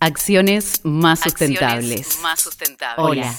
Acciones más sustentables. Acciones más sustentables. Hola,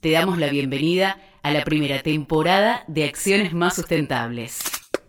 te damos la bienvenida a la primera temporada de Acciones más sustentables.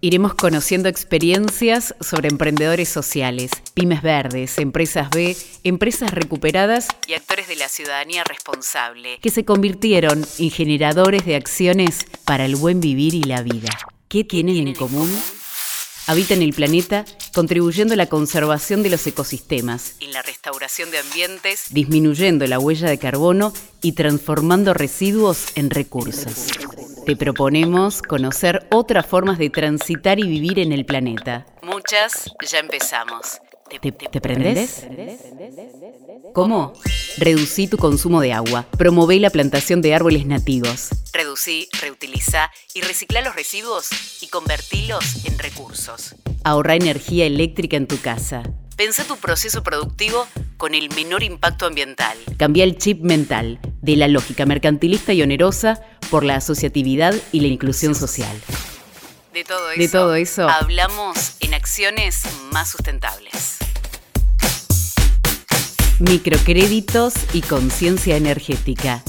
Iremos conociendo experiencias sobre emprendedores sociales, pymes verdes, empresas B, empresas recuperadas y actores de la ciudadanía responsable. que se convirtieron en generadores de acciones para el buen vivir y la vida. ¿Qué tienen en común? Habitan el planeta contribuyendo a la conservación de los ecosistemas, En la restauración de ambientes disminuyendo la huella de carbono y transformando residuos en recursos. Te proponemos conocer otras formas de transitar y vivir en el planeta. Muchas ya empezamos. ¿Te, te prendés? ¿Cómo? Reducí tu consumo de agua. Promové la plantación de árboles nativos. Reducí, reutilizá y reciclá los residuos y convertilos en recursos. Ahorra energía eléctrica en tu casa. Pensá tu proceso productivo con el menor impacto ambiental. Cambia el chip mental de la lógica mercantilista y onerosa por la asociatividad y la inclusión social. De todo eso, De todo eso. hablamos en acciones más sustentables. Microcréditos y conciencia energética.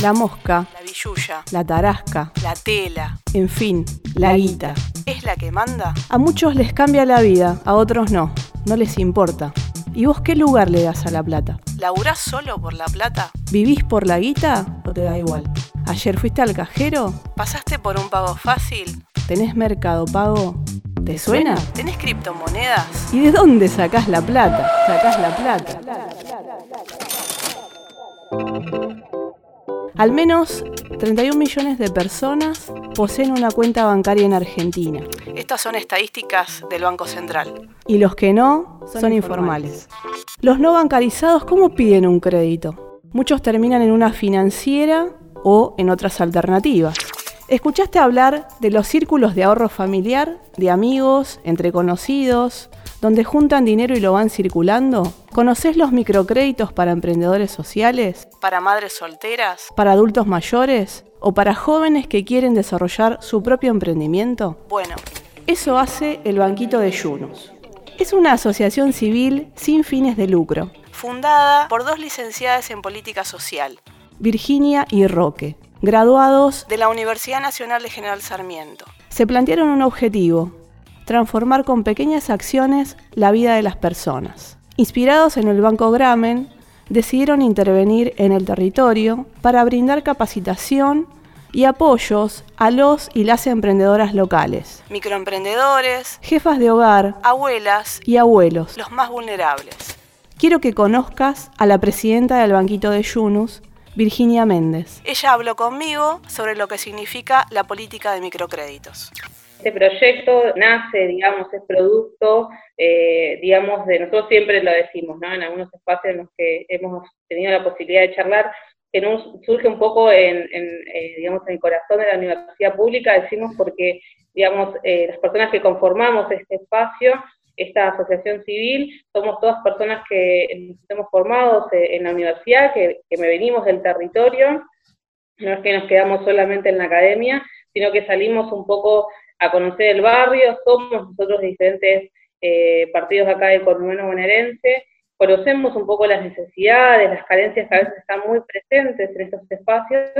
La mosca, La billulla, la tarasca, la tela, en fin, la guita. ¿es la que manda? A muchos les cambia la vida, a otros no, no les importa. ¿Y vos qué lugar le das a la plata? ¿Laburás solo por la plata? ¿Vivís por la guita o te da igual? ¿Ayer fuiste al cajero? ¿Pasaste por un pago fácil? ¿Tenés mercado pago? ¿Te suena? ¿Tenés criptomonedas? ¿Y de dónde sacás la plata? Sacás la plata. Al menos 31 millones de personas poseen una cuenta bancaria en Argentina. Estas son estadísticas del Banco Central. Y los que no son, informales. Los no bancarizados, ¿cómo piden un crédito? Muchos terminan en una financiera o en otras alternativas. ¿Escuchaste hablar de los círculos de ahorro familiar, de amigos, entre conocidos, donde juntan dinero y lo van circulando? ¿Conoces los microcréditos para emprendedores sociales? ¿Para madres solteras? ¿Para adultos mayores? ¿O para jóvenes que quieren desarrollar su propio emprendimiento? Bueno, Eso hace el Banquito de Yunus. Es una asociación civil sin fines de lucro. fundada por dos licenciadas en política social Virginia y Roque, graduados, de la Universidad Nacional de General Sarmiento. se plantearon un objetivo, transformar con pequeñas acciones la vida de las personas. Inspirados en el Banco Gramen, decidieron intervenir en el territorio para brindar capacitación y apoyos a los y las emprendedoras locales, Microemprendedores, jefas de hogar abuelas, y abuelos. los más vulnerables. Quiero que conozcas a la presidenta del Banquito de Yunus, Virginia Méndez. Ella habló conmigo sobre lo que significa la política de microcréditos. Este proyecto nace, digamos, es producto, eh, digamos, de nosotros siempre lo decimos, ¿no? En algunos espacios en los que hemos tenido la posibilidad de charlar, que no surge un poco en, en, eh, digamos, en el corazón de la universidad pública, decimos porque, digamos, eh, las personas que conformamos este espacio, esta asociación civil, somos todas personas que nos hemos formados eh, en la universidad, que, que me venimos del territorio, no es que nos quedamos solamente en la academia, sino que salimos un poco a conocer el barrio, somos nosotros diferentes eh, partidos acá del conurbano bonaerense, conocemos un poco las necesidades, las carencias que a veces están muy presentes en estos espacios,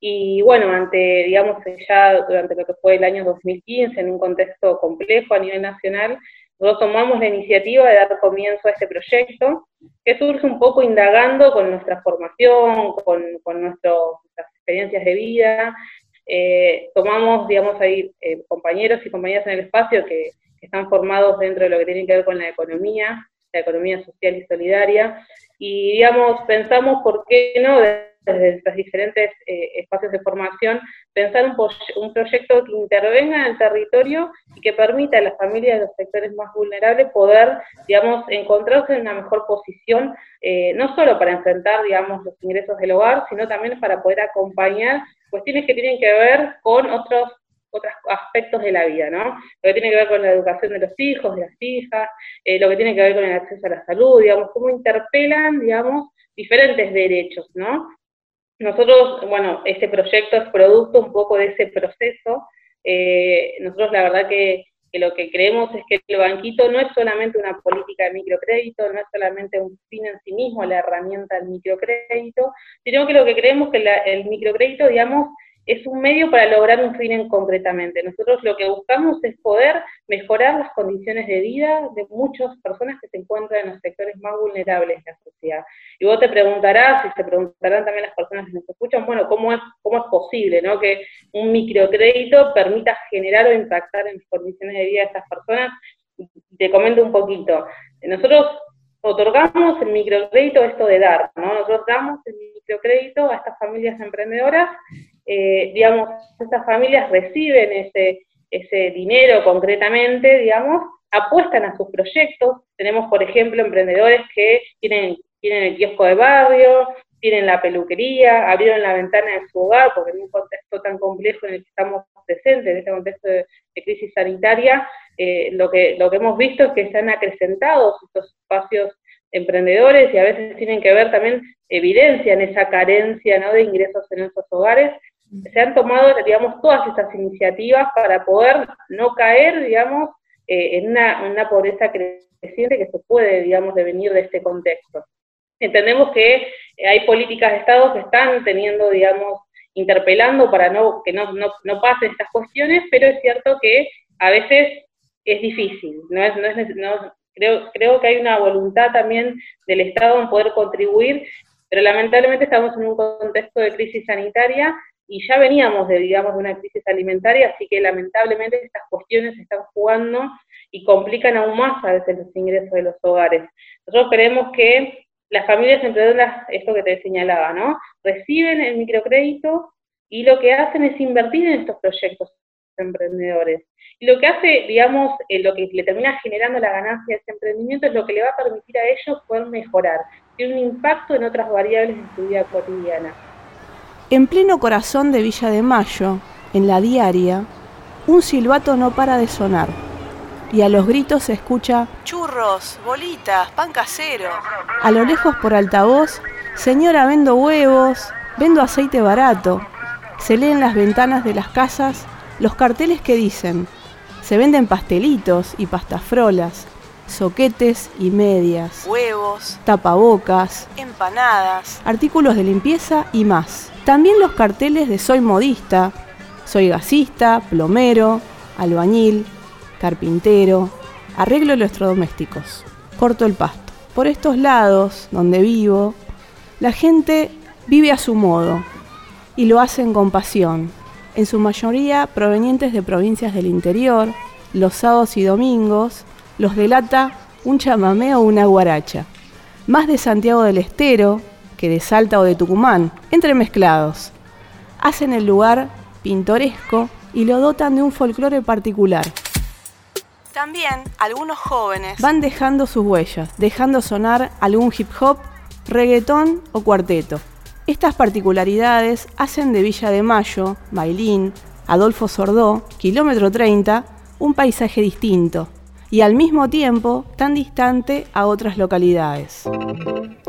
y bueno, ante, digamos, ya durante lo que fue el año 2015, en un contexto complejo a nivel nacional, nosotros tomamos la iniciativa de dar comienzo a este proyecto, que surge un poco indagando con nuestra formación, con, con nuestro, nuestras experiencias de vida, eh, tomamos, digamos, ahí eh, compañeros y compañeras en el espacio que, que, están formados dentro de lo que tiene que ver con la economía, la economía social y solidaria, y, digamos, pensamos, ¿por qué no?, desde estos diferentes eh, espacios de formación, pensar un, un, proyecto que intervenga en el territorio y que permita a las familias de los sectores más vulnerables poder, digamos, encontrarse en una mejor posición, eh, no solo para enfrentar, digamos, los ingresos del hogar, sino también para poder acompañar cuestiones que tienen que ver con otros otros aspectos de la vida, ¿no? Lo que tiene que ver con la educación de los hijos, de las hijas, eh, lo que tiene que ver con el acceso a la salud, digamos, cómo interpelan, digamos, diferentes derechos, ¿no? Nosotros, bueno, este proyecto es producto un poco de ese proceso. Eh, nosotros la verdad que, que lo que creemos es que el banquito no es solamente una política de microcrédito, no es solamente un fin en sí mismo, la herramienta del microcrédito, sino que lo que creemos que el microcrédito, digamos, es un medio para lograr un fin en concretamente. Nosotros lo que buscamos es poder mejorar las condiciones de vida de muchas personas que se encuentran en los sectores más vulnerables de la sociedad. Y vos te preguntarás, y se preguntarán también las personas que nos escuchan, bueno, ¿cómo es, cómo es posible ¿no? que un microcrédito permita generar o impactar en las condiciones de vida de estas personas? Te comento un poquito. Nosotros otorgamos el microcrédito, esto de dar, ¿no? Nosotros damos el microcrédito a estas familias emprendedoras eh, digamos, estas familias reciben ese, ese dinero concretamente, digamos, apuestan a sus proyectos. Tenemos, por ejemplo, emprendedores que tienen, tienen el kiosco de barrio, tienen la peluquería, abrieron la ventana de su hogar, porque en un contexto tan complejo en el que estamos presentes, en este contexto de, crisis sanitaria, eh, lo, que, lo que hemos visto es que se han acrecentado estos espacios emprendedores y a veces tienen que ver también, evidencian esa carencia ¿no? de ingresos en esos hogares se han tomado, digamos, todas estas iniciativas para poder no caer, digamos, eh, en una, pobreza creciente que se puede, digamos, devenir de este contexto. Entendemos que hay políticas de Estado que están teniendo, digamos, interpelando para no, que no, no, no pasen estas cuestiones, pero es cierto que a veces es difícil, no es, no es, no, creo, creo que hay una voluntad también del Estado en poder contribuir, pero lamentablemente estamos en un contexto de crisis sanitaria y ya veníamos de, digamos, de una crisis alimentaria, así que lamentablemente estas cuestiones están jugando y complican aún más a veces los ingresos de los hogares. Nosotros creemos que las familias emprendedoras, esto que te señalaba, ¿no? Reciben el microcrédito y lo que hacen es invertir en estos proyectos emprendedores. Y lo que hace, digamos, eh, lo que le termina generando la ganancia de ese emprendimiento es lo que le va a permitir a ellos poder mejorar, tiene un impacto en otras variables de su vida cotidiana. En pleno corazón de Villa de Mayo, en la diaria, un silbato no para de sonar y a los gritos se escucha churros, bolitas, pan casero. A lo lejos por altavoz, señora vendo huevos, vendo aceite barato. Se leen las ventanas de las casas los carteles que dicen, se venden pastelitos y pastafrolas, soquetes y medias, huevos, tapabocas, empanadas, artículos de limpieza y más. También los carteles de soy modista, soy gasista, plomero, albañil, carpintero, arreglo electrodomésticos, corto el pasto. Por estos lados, donde vivo, la gente vive a su modo y lo hacen con pasión, en su mayoría provenientes de provincias del interior, los sábados y domingos los delata un chamamé o una guaracha, más de Santiago del Estero, que de Salta o de Tucumán, entremezclados. Hacen el lugar pintoresco y lo dotan de un folclore particular. También algunos jóvenes van dejando sus huellas, dejando sonar algún hip hop, reggaetón o cuarteto. Estas particularidades hacen de Villa de Mayo, Bailín, Adolfo Sordó, kilómetro 30, un paisaje distinto, y al mismo tiempo tan distante a otras localidades.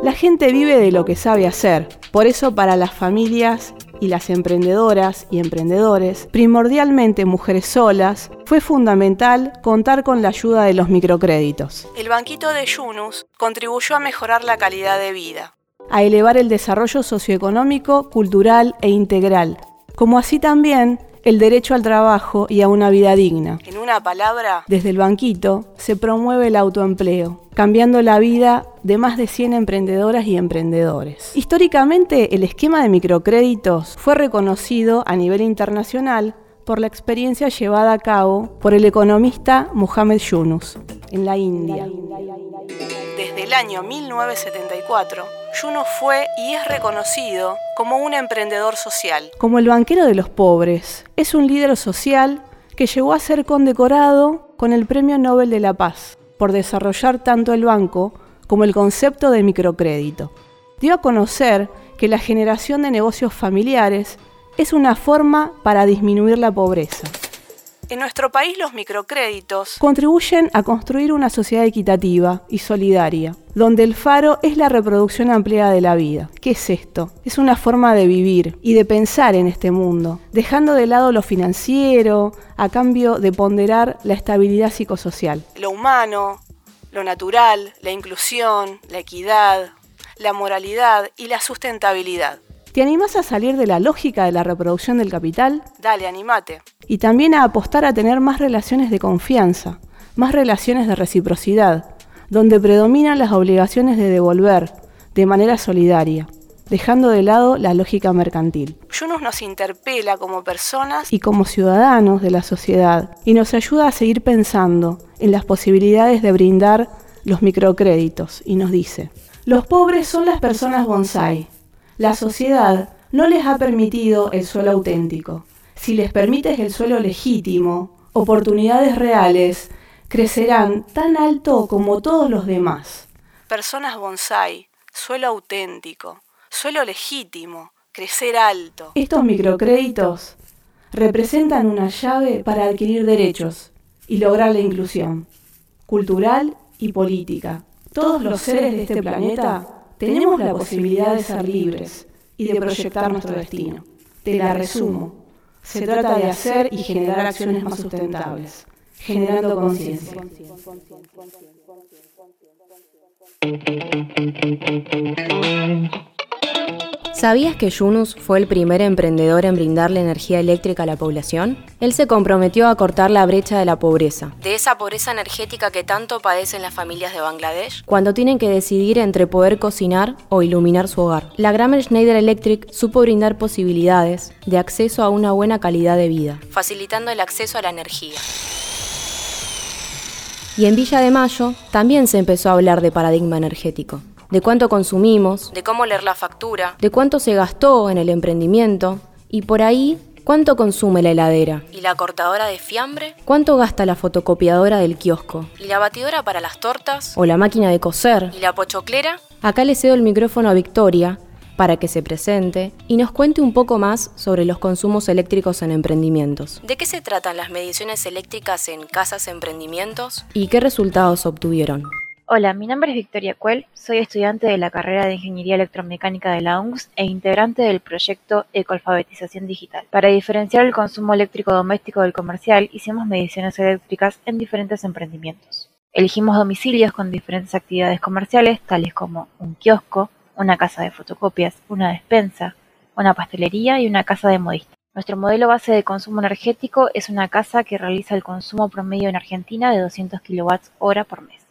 La gente vive de lo que sabe hacer, por eso para las familias y las emprendedoras y emprendedores, primordialmente mujeres solas, fue fundamental contar con la ayuda de los microcréditos. El banquito de Yunus contribuyó a mejorar la calidad de vida, a elevar el desarrollo socioeconómico, cultural e integral, como así también el derecho al trabajo y a una vida digna. En una palabra, desde el banquito se promueve el autoempleo, cambiando la vida de más de 100 emprendedoras y emprendedores. Históricamente, el esquema de microcréditos fue reconocido a nivel internacional por la experiencia llevada a cabo por el economista Muhammad Yunus en la India. Desde el año 1974, Yunus fue y es reconocido como un emprendedor social. Como el banquero de los pobres, es un líder social que llegó a ser condecorado con el Premio Nobel de la Paz por desarrollar tanto el banco como el concepto de microcrédito. Dio a conocer que la generación de negocios familiares es una forma para disminuir la pobreza. En nuestro país los microcréditos contribuyen a construir una sociedad equitativa y solidaria, donde el faro es la reproducción ampliada de la vida. ¿Qué es esto? Es una forma de vivir y de pensar en este mundo, dejando de lado lo financiero a cambio de ponderar la estabilidad psicosocial. Lo humano, lo natural, la inclusión, la equidad, la moralidad y la sustentabilidad. ¿Te animás a salir de la lógica de la reproducción del capital? Dale, animate. Y también a apostar a tener más relaciones de confianza, más relaciones de reciprocidad, donde predominan las obligaciones de devolver de manera solidaria, dejando de lado la lógica mercantil. Yunus nos interpela como personas y como ciudadanos de la sociedad y nos ayuda a seguir pensando en las posibilidades de brindar los microcréditos y nos dice, los pobres son las personas bonsai, la sociedad no les ha permitido el suelo auténtico. Si les permites el suelo legítimo, oportunidades reales crecerán tan alto como todos los demás. Personas bonsai, suelo auténtico, suelo legítimo, crecer alto. Estos microcréditos representan una llave para adquirir derechos y lograr la inclusión cultural y política. Todos los seres de este planeta tenemos la posibilidad de ser libres y de proyectar nuestro destino. Te la resumo. Se trata de hacer y generar acciones más sustentables, generando conciencia. ¿Sabías que Yunus fue el primer emprendedor en brindarle energía eléctrica a la población? Él se comprometió a cortar la brecha de la pobreza, de esa pobreza energética que tanto padecen las familias de Bangladesh, cuando tienen que decidir entre poder cocinar o iluminar su hogar. La Grammer Schneider Electric supo brindar posibilidades de acceso a una buena calidad de vida, facilitando el acceso a la energía. Y en Villa de Mayo también se empezó a hablar de paradigma energético de cuánto consumimos, de cómo leer la factura, de cuánto se gastó en el emprendimiento y por ahí ¿Cuánto consume la heladera? ¿Y la cortadora de fiambre? ¿Cuánto gasta la fotocopiadora del kiosco? ¿Y la batidora para las tortas? ¿O la máquina de coser? ¿Y la pochoclera? Acá le cedo el micrófono a Victoria para que se presente y nos cuente un poco más sobre los consumos eléctricos en emprendimientos. ¿De qué se tratan las mediciones eléctricas en casas emprendimientos? ¿Y qué resultados obtuvieron? Hola, mi nombre es Victoria Cuel, soy estudiante de la carrera de Ingeniería Electromecánica de la UNGS e integrante del proyecto Ecoalfabetización Digital. Para diferenciar el consumo eléctrico doméstico del comercial, hicimos mediciones eléctricas en diferentes emprendimientos. Elegimos domicilios con diferentes actividades comerciales, tales como un kiosco, una casa de fotocopias, una despensa, una pastelería y una casa de modista. Nuestro modelo base de consumo energético es una casa que realiza el consumo promedio en Argentina de 200 kWh por mes.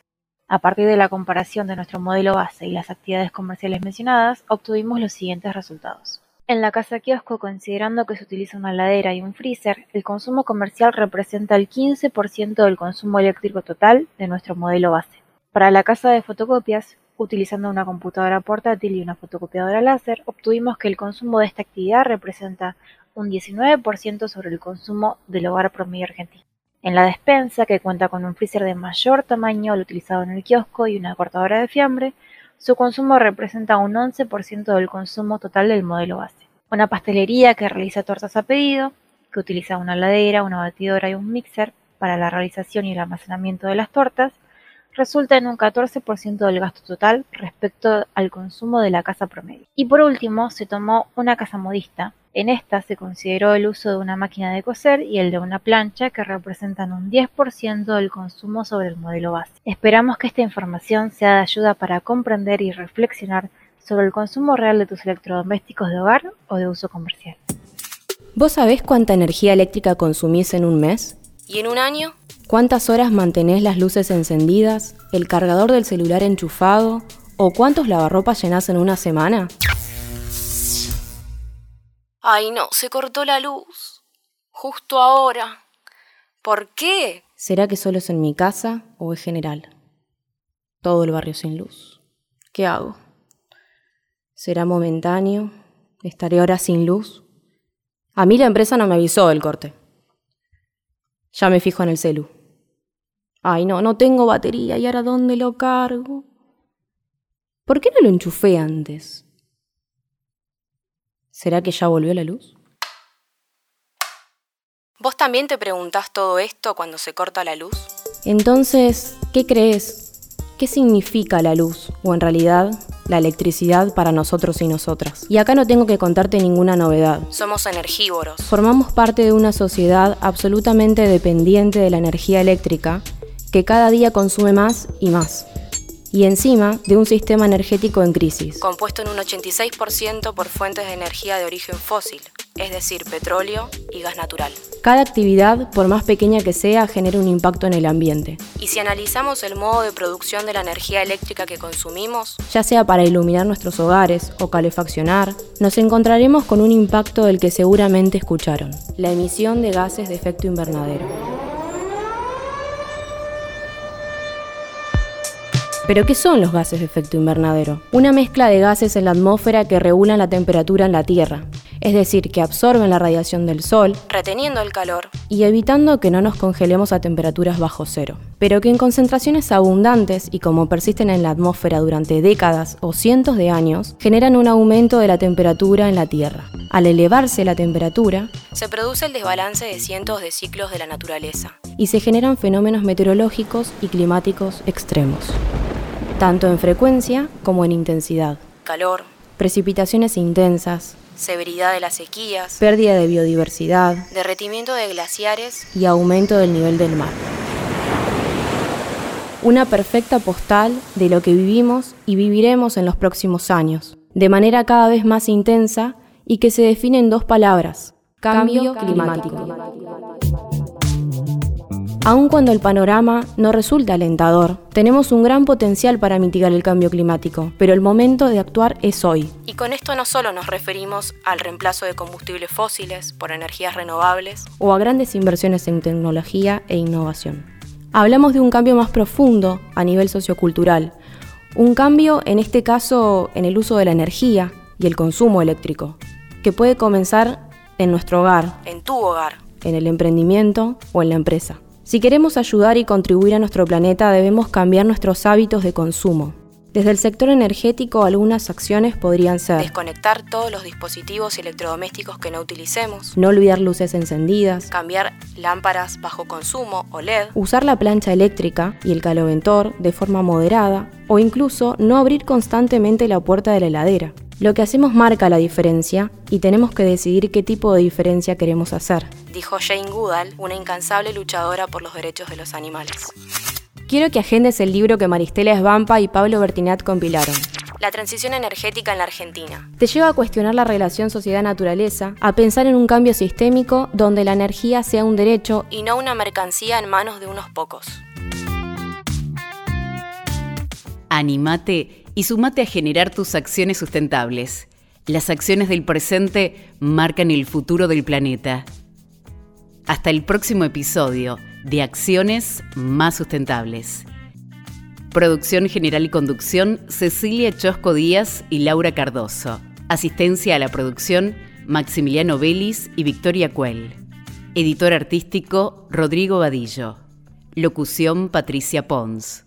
A partir de la comparación de nuestro modelo base y las actividades comerciales mencionadas, obtuvimos los siguientes resultados. En la casa kiosco, considerando que se utiliza una ladera y un freezer, el consumo comercial representa el 15% del consumo eléctrico total de nuestro modelo base. Para la casa de fotocopias, utilizando una computadora portátil y una fotocopiadora láser, obtuvimos que el consumo de esta actividad representa un 19% sobre el consumo del hogar promedio argentino. En la despensa, que cuenta con un freezer de mayor tamaño al utilizado en el kiosco y una cortadora de fiambre, su consumo representa un 11% del consumo total del modelo base. Una pastelería que realiza tortas a pedido, que utiliza una ladera, una batidora y un mixer para la realización y el almacenamiento de las tortas, resulta en un 14% del gasto total respecto al consumo de la casa promedio. Y por último, se tomó una casa modista, en esta se consideró el uso de una máquina de coser y el de una plancha que representan un 10% del consumo sobre el modelo base. Esperamos que esta información sea de ayuda para comprender y reflexionar sobre el consumo real de tus electrodomésticos de hogar o de uso comercial. ¿Vos sabés cuánta energía eléctrica consumís en un mes? ¿Y en un año? ¿Cuántas horas mantenés las luces encendidas, el cargador del celular enchufado o cuántos lavarropas llenás en una semana? Ay, no, se cortó la luz. Justo ahora. ¿Por qué? ¿Será que solo es en mi casa o es general? Todo el barrio sin luz. ¿Qué hago? ¿Será momentáneo? ¿Estaré ahora sin luz? A mí la empresa no me avisó del corte. Ya me fijo en el celu. Ay, no, no tengo batería. ¿Y ahora dónde lo cargo? ¿Por qué no lo enchufé antes? ¿Será que ya volvió la luz? ¿Vos también te preguntás todo esto cuando se corta la luz? Entonces, ¿qué crees? ¿Qué significa la luz? O en realidad, la electricidad para nosotros y nosotras. Y acá no tengo que contarte ninguna novedad. Somos energívoros. Formamos parte de una sociedad absolutamente dependiente de la energía eléctrica que cada día consume más y más y encima de un sistema energético en crisis, compuesto en un 86% por fuentes de energía de origen fósil, es decir, petróleo y gas natural. Cada actividad, por más pequeña que sea, genera un impacto en el ambiente. Y si analizamos el modo de producción de la energía eléctrica que consumimos, ya sea para iluminar nuestros hogares o calefaccionar, nos encontraremos con un impacto del que seguramente escucharon, la emisión de gases de efecto invernadero. ¿Pero qué son los gases de efecto invernadero? Una mezcla de gases en la atmósfera que regulan la temperatura en la Tierra, es decir, que absorben la radiación del Sol, reteniendo el calor y evitando que no nos congelemos a temperaturas bajo cero, pero que en concentraciones abundantes y como persisten en la atmósfera durante décadas o cientos de años, generan un aumento de la temperatura en la Tierra. Al elevarse la temperatura, se produce el desbalance de cientos de ciclos de la naturaleza y se generan fenómenos meteorológicos y climáticos extremos tanto en frecuencia como en intensidad. Calor, precipitaciones intensas, severidad de las sequías, pérdida de biodiversidad, derretimiento de glaciares y aumento del nivel del mar. Una perfecta postal de lo que vivimos y viviremos en los próximos años, de manera cada vez más intensa y que se define en dos palabras, cambio, climático. Aun cuando el panorama no resulta alentador, tenemos un gran potencial para mitigar el cambio climático, pero el momento de actuar es hoy. Y con esto no solo nos referimos al reemplazo de combustibles fósiles por energías renovables o a grandes inversiones en tecnología e innovación. Hablamos de un cambio más profundo a nivel sociocultural, un cambio en este caso en el uso de la energía y el consumo eléctrico, que puede comenzar en nuestro hogar, en tu hogar, en el emprendimiento o en la empresa. Si queremos ayudar y contribuir a nuestro planeta, debemos cambiar nuestros hábitos de consumo. Desde el sector energético, algunas acciones podrían ser desconectar todos los dispositivos electrodomésticos que no utilicemos, no olvidar luces encendidas, cambiar lámparas bajo consumo o LED, usar la plancha eléctrica y el caloventor de forma moderada o incluso no abrir constantemente la puerta de la heladera. Lo que hacemos marca la diferencia y tenemos que decidir qué tipo de diferencia queremos hacer, dijo Jane Goodall, una incansable luchadora por los derechos de los animales. Quiero que agendes el libro que Maristela Esbampa y Pablo Bertinat compilaron. La transición energética en la Argentina. Te lleva a cuestionar la relación sociedad-naturaleza, a pensar en un cambio sistémico donde la energía sea un derecho y no una mercancía en manos de unos pocos. Animate y sumate a generar tus acciones sustentables. Las acciones del presente marcan el futuro del planeta. Hasta el próximo episodio de Acciones Más Sustentables. Producción general y conducción Cecilia Chosco Díaz y Laura Cardoso. Asistencia a la producción Maximiliano Vélez y Victoria Cuel. Editor artístico Rodrigo Vadillo. Locución Patricia Pons.